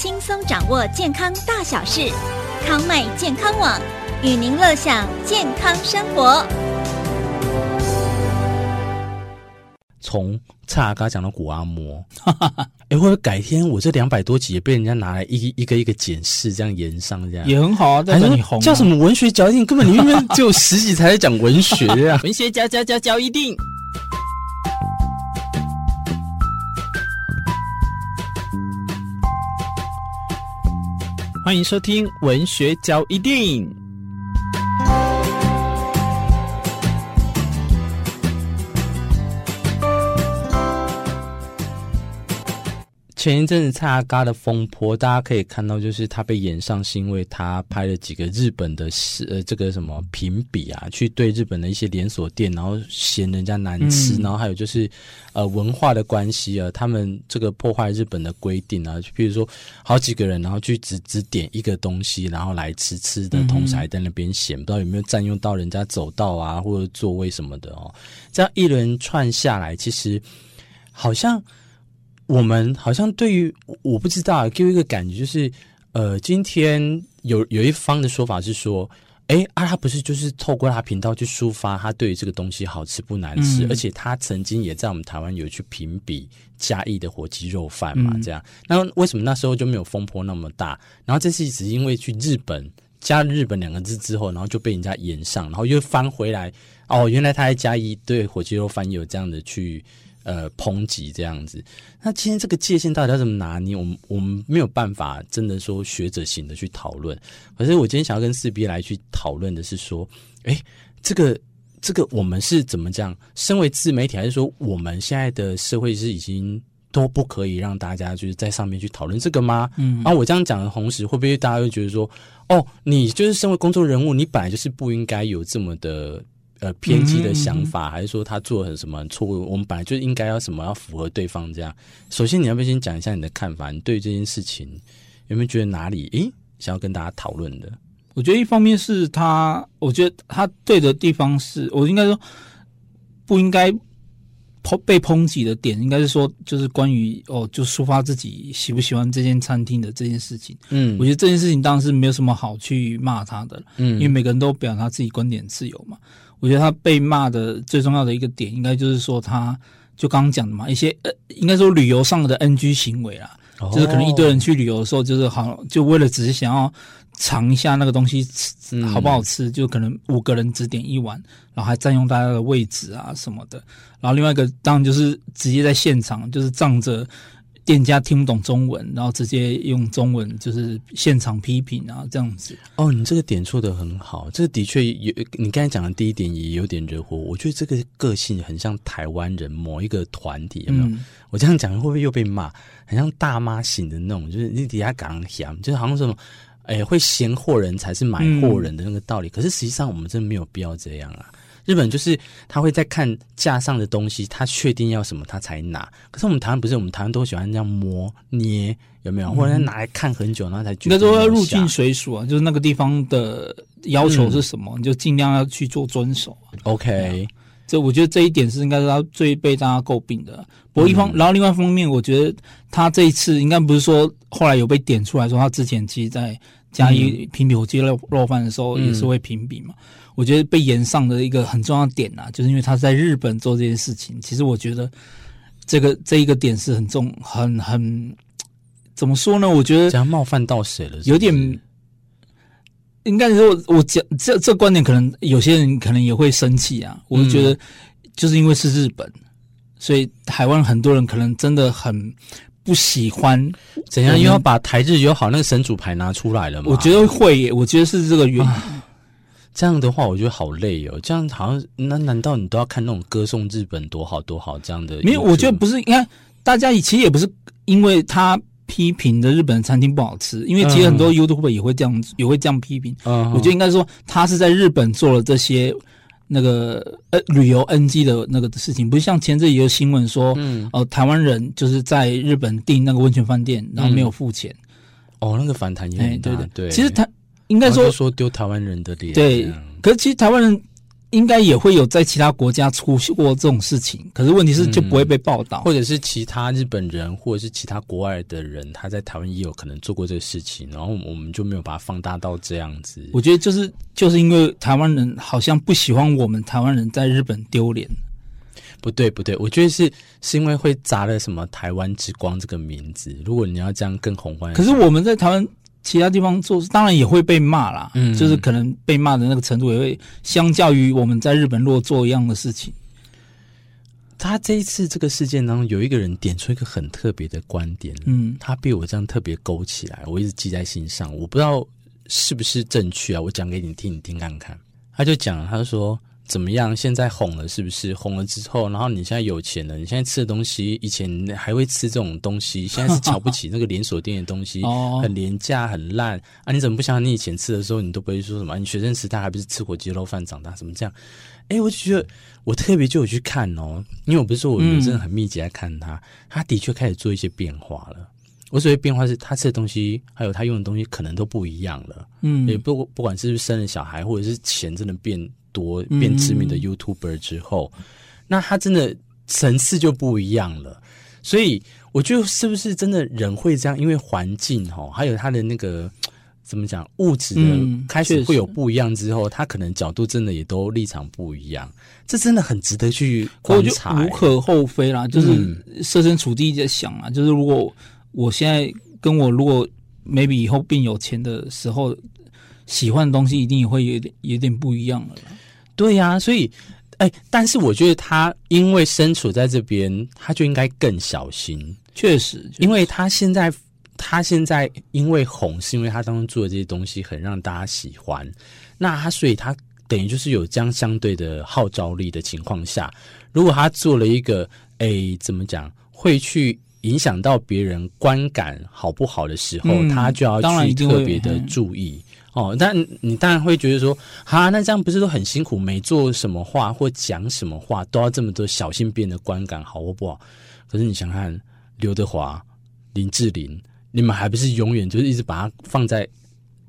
轻松掌握健康大小事，康麦健康网与您乐享健康生活。从蔡阿嘎讲到古阿摩，哎，或者改天我这两百多集也被人家拿来一一个一个检视，这样延上这样也很好啊。但是你红、啊、叫什么文学交易定？根本你明明只有十集才在讲文学呀、啊！文学交交交交一定。欢迎收听《文学交易电影》。前一阵子蔡阿嘎的风波，大家可以看到，就是他被演上，是因为他拍了几个日本的呃这个什么评比啊，去对日本的一些连锁店，然后嫌人家难吃，嗯、然后还有就是呃文化的关系啊，他们这个破坏日本的规定啊，就比如说好几个人，然后去只只点一个东西，然后来吃吃的同时还在那边嫌，不知道有没有占用到人家走道啊或者座位什么的哦，这样一轮串下来，其实好像。我们好像对于我不知道，给我一个感觉就是，呃，今天有有一方的说法是说，哎，啊，他不是就是透过他频道去抒发他对于这个东西好吃不难吃，嗯、而且他曾经也在我们台湾有去评比嘉义的火鸡肉饭嘛，这样，嗯、那为什么那时候就没有风波那么大？然后这次只是因为去日本加日本两个字之后，然后就被人家延上，然后又翻回来，哦，原来他在嘉义对火鸡肉饭有这样的去。呃，抨击这样子，那今天这个界限到底要怎么拿捏？我们我们没有办法真的说学者型的去讨论。可是我今天想要跟四 B 来去讨论的是说，哎，这个这个我们是怎么讲？身为自媒体，还是说我们现在的社会是已经都不可以让大家就是在上面去讨论这个吗？嗯，然后我这样讲的同时，会不会大家会觉得说，哦，你就是身为公众人物，你本来就是不应该有这么的。呃，偏激的想法，嗯、还是说他做了什么错误？我们本来就应该要什么要符合对方这样。首先，你要不要先讲一下你的看法？你对这件事情有没有觉得哪里诶想要跟大家讨论的？我觉得一方面是他，我觉得他对的地方是我应该说不应该抨被抨击的点，应该是说就是关于哦，就抒发自己喜不喜欢这间餐厅的这件事情。嗯，我觉得这件事情当然是没有什么好去骂他的，嗯，因为每个人都表达自己观点自由嘛。我觉得他被骂的最重要的一个点，应该就是说，他就刚刚讲的嘛，一些呃，应该说旅游上的 NG 行为啦，哦、就是可能一堆人去旅游的时候，就是好，就为了只是想要尝一下那个东西吃好不好吃，嗯、就可能五个人只点一碗，然后还占用大家的位置啊什么的。然后另外一个当然就是直接在现场，就是仗着。店家听不懂中文，然后直接用中文就是现场批评啊，这样子。哦，你这个点出的很好，这个的确有。你刚才讲的第一点也有点惹火。我觉得这个个性很像台湾人某一个团体，有没有？嗯、我这样讲会不会又被骂？很像大妈型的那种，就是你底下讲嫌，就是好像什么，哎，会嫌货人才是买货人的那个道理。嗯、可是实际上我们真的没有必要这样啊。日本就是他会在看架上的东西，他确定要什么他才拿。可是我们台湾不是，我们台湾都喜欢这样摸捏，有没有？或者拿来看很久，然后才觉得。应该说要入境随俗啊，就是那个地方的要求是什么，嗯、你就尽量要去做遵守。OK，这我觉得这一点是应该是他最被大家诟病的。不过一方，嗯、然后另外一方面，我觉得他这一次应该不是说后来有被点出来说，他之前其实在嘉义评比火鸡肉肉饭的时候也是会评比嘛。嗯我觉得被延上的一个很重要的点啊，就是因为他在日本做这件事情。其实我觉得这个这一个点是很重、很很怎么说呢？我觉得这样冒犯到谁了是是？有点应该说，我讲这这观点，可能有些人可能也会生气啊。我觉得就是因为是日本，嗯、所以台湾很多人可能真的很不喜欢怎样，因为要把台日友好那个神主牌拿出来了嘛。我觉得会，我觉得是这个原因。啊这样的话，我觉得好累哦。这样好像，那难道你都要看那种歌颂日本多好多好这样的？没有，我觉得不是。你看，大家其实也不是因为他批评的日本餐厅不好吃，因为其实很多 YouTuber 也会这样，也会这样批评。嗯，我觉得应该说他是在日本做了这些那个呃旅游 NG 的那个事情，不是像前阵也有新闻说，嗯，哦，台湾人就是在日本订那个温泉饭店，然后没有付钱。哦，那个反弹也很大。对对对，其实他。应该说说丢台湾人的脸，对。可是其实台湾人应该也会有在其他国家出过这种事情，可是问题是就不会被报道，嗯、或者是其他日本人或者是其他国外的人，他在台湾也有可能做过这个事情，然后我们就没有把它放大到这样子。我觉得就是就是因为台湾人好像不喜欢我们台湾人在日本丢脸。不对不对，我觉得是是因为会砸了什么台湾之光这个名字。如果你要这样更宏观，可是我们在台湾。其他地方做，当然也会被骂啦，嗯，就是可能被骂的那个程度也会相较于我们在日本如果做一样的事情。他这一次这个事件当中，有一个人点出一个很特别的观点，嗯，他被我这样特别勾起来，我一直记在心上，我不知道是不是正确啊，我讲给你听，你听看看。他就讲，他说。怎么样？现在红了是不是？红了之后，然后你现在有钱了，你现在吃的东西，以前还会吃这种东西，现在是瞧不起那个连锁店的东西，很廉价、很烂啊！你怎么不想你以前吃的时候，你都不会说什么？你学生时代还不是吃火鸡肉饭长大？什么这样？哎，我就觉得我特别就有去看哦，因为我不是说我真的很密集在看他，他的确开始做一些变化了。我所谓变化是他吃的东西，还有他用的东西，可能都不一样了。嗯，也不不管是不是生了小孩，或者是钱真的变。多变知名的 YouTuber 之后，嗯、那他真的层次就不一样了。所以我觉得是不是真的人会这样？因为环境哈，还有他的那个怎么讲物质的开始会有不一样之后，嗯、他可能角度真的也都立场不一样。这真的很值得去观察，无可厚非啦。就是设身处地在想啊，嗯、就是如果我现在跟我如果 maybe 以后变有钱的时候。喜欢的东西一定也会有点有点不一样了，对呀、啊，所以，哎、欸，但是我觉得他因为身处在这边，他就应该更小心。确实，确实，因为他现在他现在因为红，是因为他当中做的这些东西很让大家喜欢，那他所以他等于就是有这样相对的号召力的情况下，如果他做了一个，哎、欸，怎么讲，会去影响到别人观感好不好的时候，嗯、他就要去特别的注意。哦，但你当然会觉得说，哈，那这样不是都很辛苦？没做什么话或讲什么话，都要这么多小心别人的观感，好或不好？可是你想看刘德华、林志玲，你们还不是永远就是一直把他放在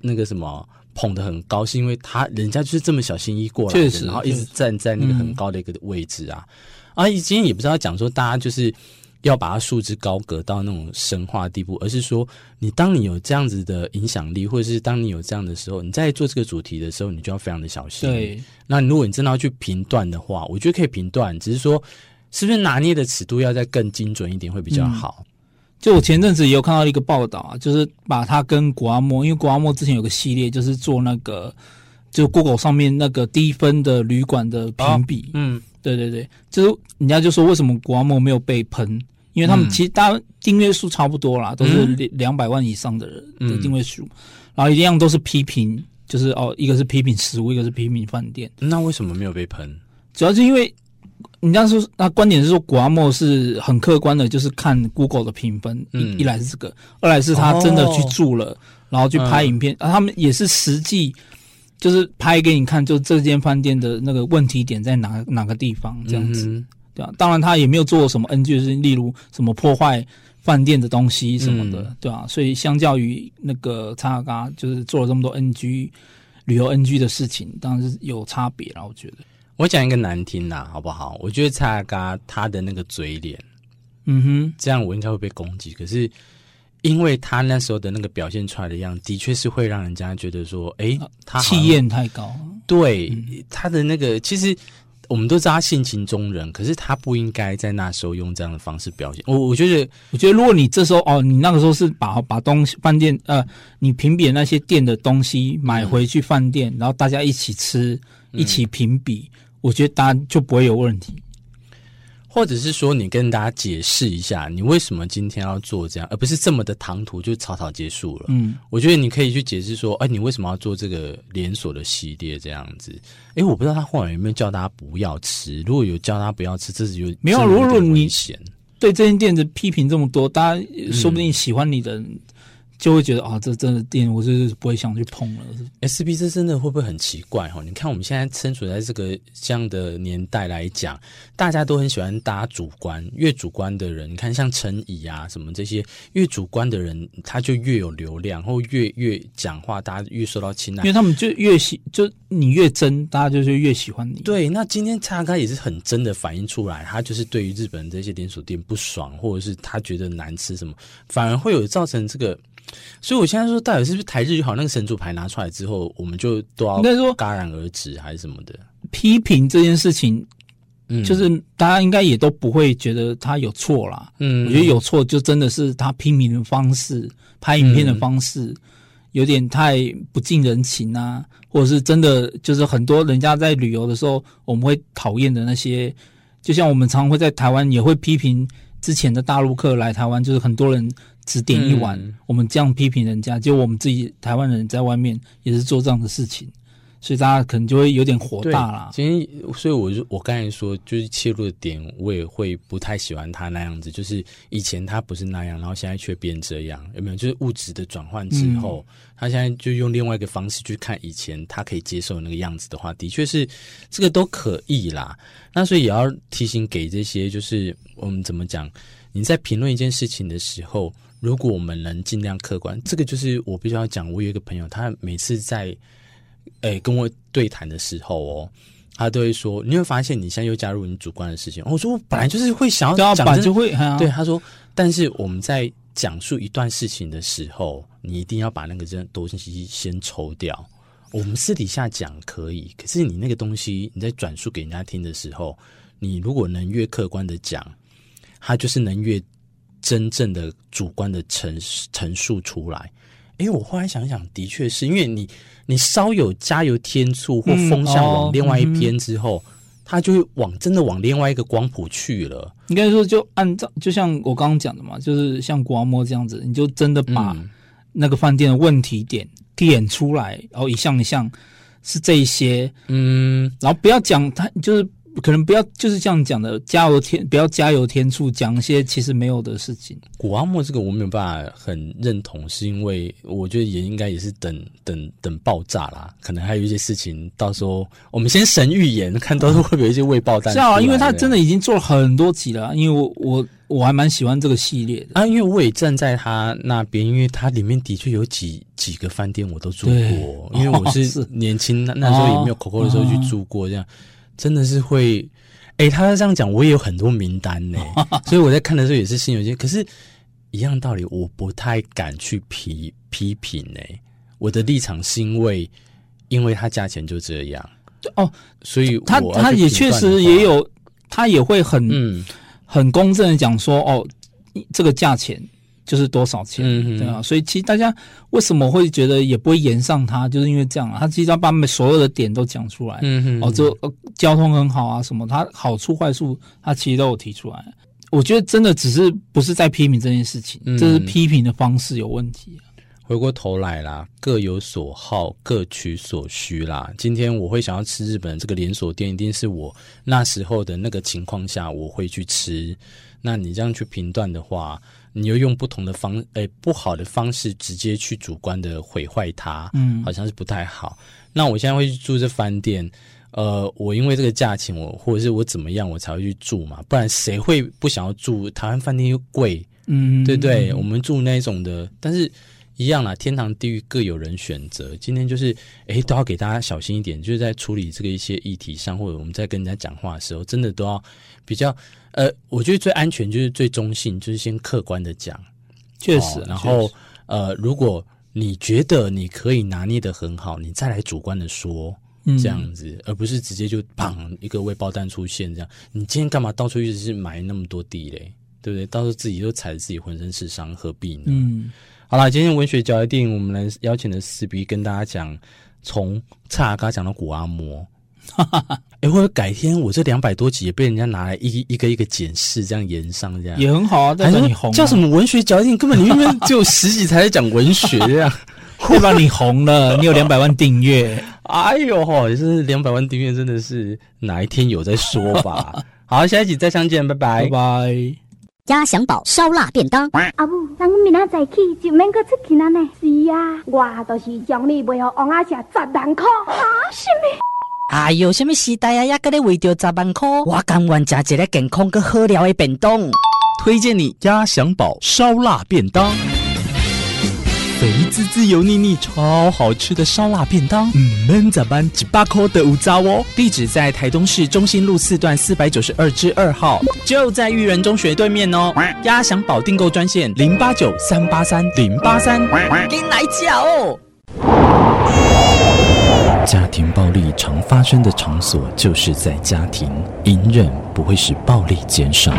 那个什么捧得很高，是因为他人家就是这么小心翼翼过来的，确实，然后一直站在那个很高的一个位置啊。嗯、啊，今天也不知道讲说大家就是。要把它束之高阁到那种神话地步，而是说，你当你有这样子的影响力，或者是当你有这样的时候，你在做这个主题的时候，你就要非常的小心。对，那如果你真的要去评断的话，我觉得可以评断，只是说，是不是拿捏的尺度要再更精准一点会比较好。嗯、就我前阵子也有看到一个报道啊，就是把它跟古阿莫，因为古阿莫之前有个系列，就是做那个，就 Google 上面那个低分的旅馆的评比，嗯。对对对，就是人家就说为什么谷阿莫没有被喷？因为他们其实大家订阅数差不多啦，嗯、都是两百万以上的人的订阅数，嗯、然后一样都是批评，就是哦，一个是批评食物，一个是批评饭店。那为什么没有被喷？主要是因为人家说，那观点是说谷阿莫是很客观的，就是看 Google 的评分，嗯、一来是这个，二来是他真的去住了，哦、然后去拍影片，嗯、啊，他们也是实际。就是拍给你看，就这间饭店的那个问题点在哪哪个地方这样子，嗯、对吧？当然他也没有做什么 NG，就是例如什么破坏饭店的东西什么的，嗯、对吧？所以相较于那个蔡阿嘎，就是做了这么多 NG 旅游 NG 的事情，当然是有差别啦。我觉得，我讲一个难听的好不好？我觉得蔡阿嘎他的那个嘴脸，嗯哼，这样我应该会被攻击。可是。因为他那时候的那个表现出来的样子，的确是会让人家觉得说，哎，他气焰太高。对，嗯、他的那个，其实我们都知道他性情中人，可是他不应该在那时候用这样的方式表现。我我觉得，我觉得如果你这时候哦，你那个时候是把把东西饭店呃，你评比那些店的东西买回去饭店，嗯、然后大家一起吃，一起评比，嗯、我觉得大家就不会有问题。或者是说，你跟大家解释一下，你为什么今天要做这样，而不是这么的唐突就草草结束了。嗯，我觉得你可以去解释说，哎，你为什么要做这个连锁的系列这样子？哎，我不知道他后来有没有叫大家不要吃。如果有叫大家不要吃，这是有没有？如果你对这间店子批评这么多，大家说不定喜欢你的，就会觉得啊，这真的店我就是不会想去碰了。S B 这真的会不会很奇怪哈？你看我们现在身处在这个这样的年代来讲，大家都很喜欢搭主观，越主观的人，你看像陈怡啊什么这些，越主观的人他就越有流量，或越越讲话，大家越受到青睐，因为他们就越喜，就你越真，大家就是越喜欢你。对，那今天叉开也是很真的反映出来，他就是对于日本这些连锁店不爽，或者是他觉得难吃什么，反而会有造成这个。所以，我现在说，到底是不是台日友好那个神主牌拿出来之后，我们就都要应该说戛然而止，还是什么的？批评这件事情，嗯，就是大家应该也都不会觉得他有错啦。嗯，我觉得有错就真的是他批评的方式、拍影片的方式、嗯、有点太不近人情啊，或者是真的就是很多人家在旅游的时候，我们会讨厌的那些，就像我们常常会在台湾也会批评之前的大陆客来台湾，就是很多人。只点一碗，嗯、我们这样批评人家，就我们自己台湾人在外面也是做这样的事情，所以大家可能就会有点火大啦。今天，所以我就我刚才说，就是切入的点，我也会不太喜欢他那样子，就是以前他不是那样，然后现在却变这样，有没有？就是物质的转换之后，嗯、他现在就用另外一个方式去看以前他可以接受那个样子的话，的确是这个都可以啦。那所以也要提醒给这些，就是我们怎么讲？你在评论一件事情的时候。如果我们能尽量客观，这个就是我必须要讲。我有一个朋友，他每次在诶、欸、跟我对谈的时候哦，他都会说：“你会发现你现在又加入你主观的事情。”我说：“我本来就是会想要讲，就会对他说。但是我们在讲述一段事情的时候，你一定要把那个这东西先抽掉。我们私底下讲可以，可是你那个东西你在转述给人家听的时候，你如果能越客观的讲，他就是能越。”真正的主观的陈陈述出来，哎，我后来想想，的确是因为你你稍有加油添醋或风向往另外一边之后，嗯哦嗯、它就会往真的往另外一个光谱去了。应该说，就按照就像我刚刚讲的嘛，就是像国阿莫这样子，你就真的把那个饭店的问题点点出来，然后一项一项是这一些，嗯，然后不要讲他就是。可能不要就是这样讲的，加油添不要加油添醋，讲一些其实没有的事情。古阿莫这个我没有办法很认同，是因为我觉得也应该也是等等等爆炸啦。可能还有一些事情，到时候我们先神预言，看到时候会不会有一些未爆弹。是啊，因为他真的已经做了很多集了，因为我我我还蛮喜欢这个系列的啊，因为我也站在他那边，因为他里面的确有几几个饭店我都住过，因为我是年轻、哦、那时候也没有 COCO 的时候去住过这样。真的是会，哎、欸，他这样讲，我也有很多名单呢，所以我在看的时候也是心有些。可是，一样道理，我不太敢去批批评呢。我的立场是因为，因为他价钱就这样哦，所以他他也确实也有，他也会很嗯很公正的讲说，哦，这个价钱。就是多少钱，对啊，所以其实大家为什么会觉得也不会延上他，就是因为这样啊，他其实要把所有的点都讲出来，哦，就交通很好啊，什么，他好处坏处，他其实都有提出来。我觉得真的只是不是在批评这件事情，嗯、这是批评的方式有问题。回过头来啦，各有所好，各取所需啦。今天我会想要吃日本这个连锁店，一定是我那时候的那个情况下我会去吃。那你这样去评断的话，你又用不同的方，诶、欸，不好的方式直接去主观的毁坏它，嗯，好像是不太好。那我现在会去住这饭店，呃，我因为这个价钱，我或者是我怎么样，我才会去住嘛？不然谁会不想要住？台湾饭店又贵，嗯，对不对？我们住那种的，但是一样啦，天堂地狱各有人选择。今天就是，哎、欸，都要给大家小心一点，就是在处理这个一些议题上，或者我们在跟人家讲话的时候，真的都要比较。呃，我觉得最安全就是最中性，就是先客观的讲，确实。哦、然后，呃，如果你觉得你可以拿捏的很好，你再来主观的说，这样子，嗯、而不是直接就砰一个未爆弹出现这样。你今天干嘛到处一直是埋那么多地雷，对不对？到时候自己都踩着自己浑身是伤，何必呢？嗯，好啦，今天文学嚼一錠，我们来邀请的四 B 跟大家讲，从蔡阿嘎讲到古阿莫。哈哈哈！哎，或者改天我这两百多集也被人家拿来一一个一个检视，这样延上这样也很好啊。但是你红、啊、叫什么文学嚼一錠？根本你明明只有十集才在讲文学这样，对吧？你红了，你有两百万订阅。哎呦吼，也是两百万订阅，真的是哪一天有再说吧。好，下一集再相见，拜拜，拜拜。鸭翔宝烧腊便当。阿母，咱明仔早起就免搁出去了呢。是啊，我都是将你卖予王阿婶十万块。啊，什么？哎呦，什么时代啊，还搁咧为着十万块？我甘愿食一个健康搁好料的便当。推荐你鸭翔宝烧腊便当。肥滋滋、油腻腻、超好吃的烧腊便当，嗯，闷咋办？几百块的五渣哦！地址在台东市中心路四段四百九十二之二号，就在育人中学对面哦。鸭翔宝订购专线零八九三八三零八三，给你来叫哦。家庭暴力常发生的场所就是在家庭，隐忍不会使暴力减少。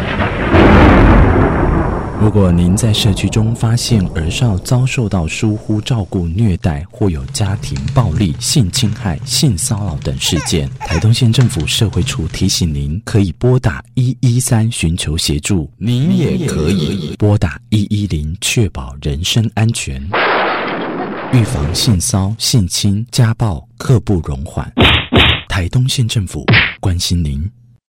如果您在社区中发现儿少遭受到疏忽照顾、虐待，或有家庭暴力、性侵害、性骚扰等事件，台东县政府社会处提醒您，可以拨打一一三寻求协助。您也可以拨打一一零，确保人身安全。预防性骚、性侵、家暴，刻不容缓。台东县政府关心您。